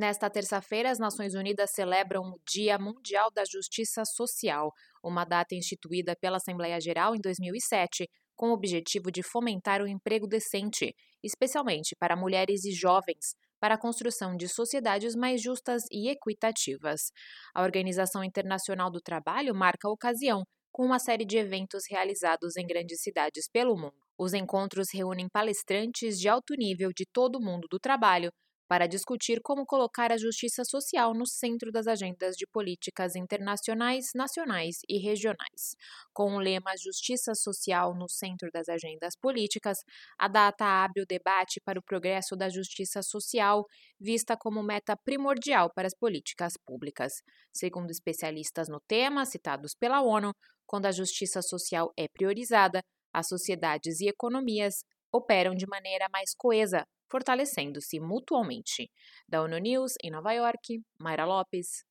Nesta terça-feira, as Nações Unidas celebram o Dia Mundial da Justiça Social, uma data instituída pela Assembleia Geral em 2007, com o objetivo de fomentar o emprego decente, especialmente para mulheres e jovens, para a construção de sociedades mais justas e equitativas. A Organização Internacional do Trabalho marca a ocasião com uma série de eventos realizados em grandes cidades pelo mundo. Os encontros reúnem palestrantes de alto nível de todo o mundo do trabalho para discutir como colocar a justiça social no centro das agendas de políticas internacionais, nacionais e regionais. Com o lema Justiça Social no centro das agendas políticas, a data abre o debate para o progresso da justiça social, vista como meta primordial para as políticas públicas. Segundo especialistas no tema, citados pela ONU, quando a justiça social é priorizada, as sociedades e economias operam de maneira mais coesa, fortalecendo-se mutuamente. Da ONU News, em Nova York, Mayra Lopes.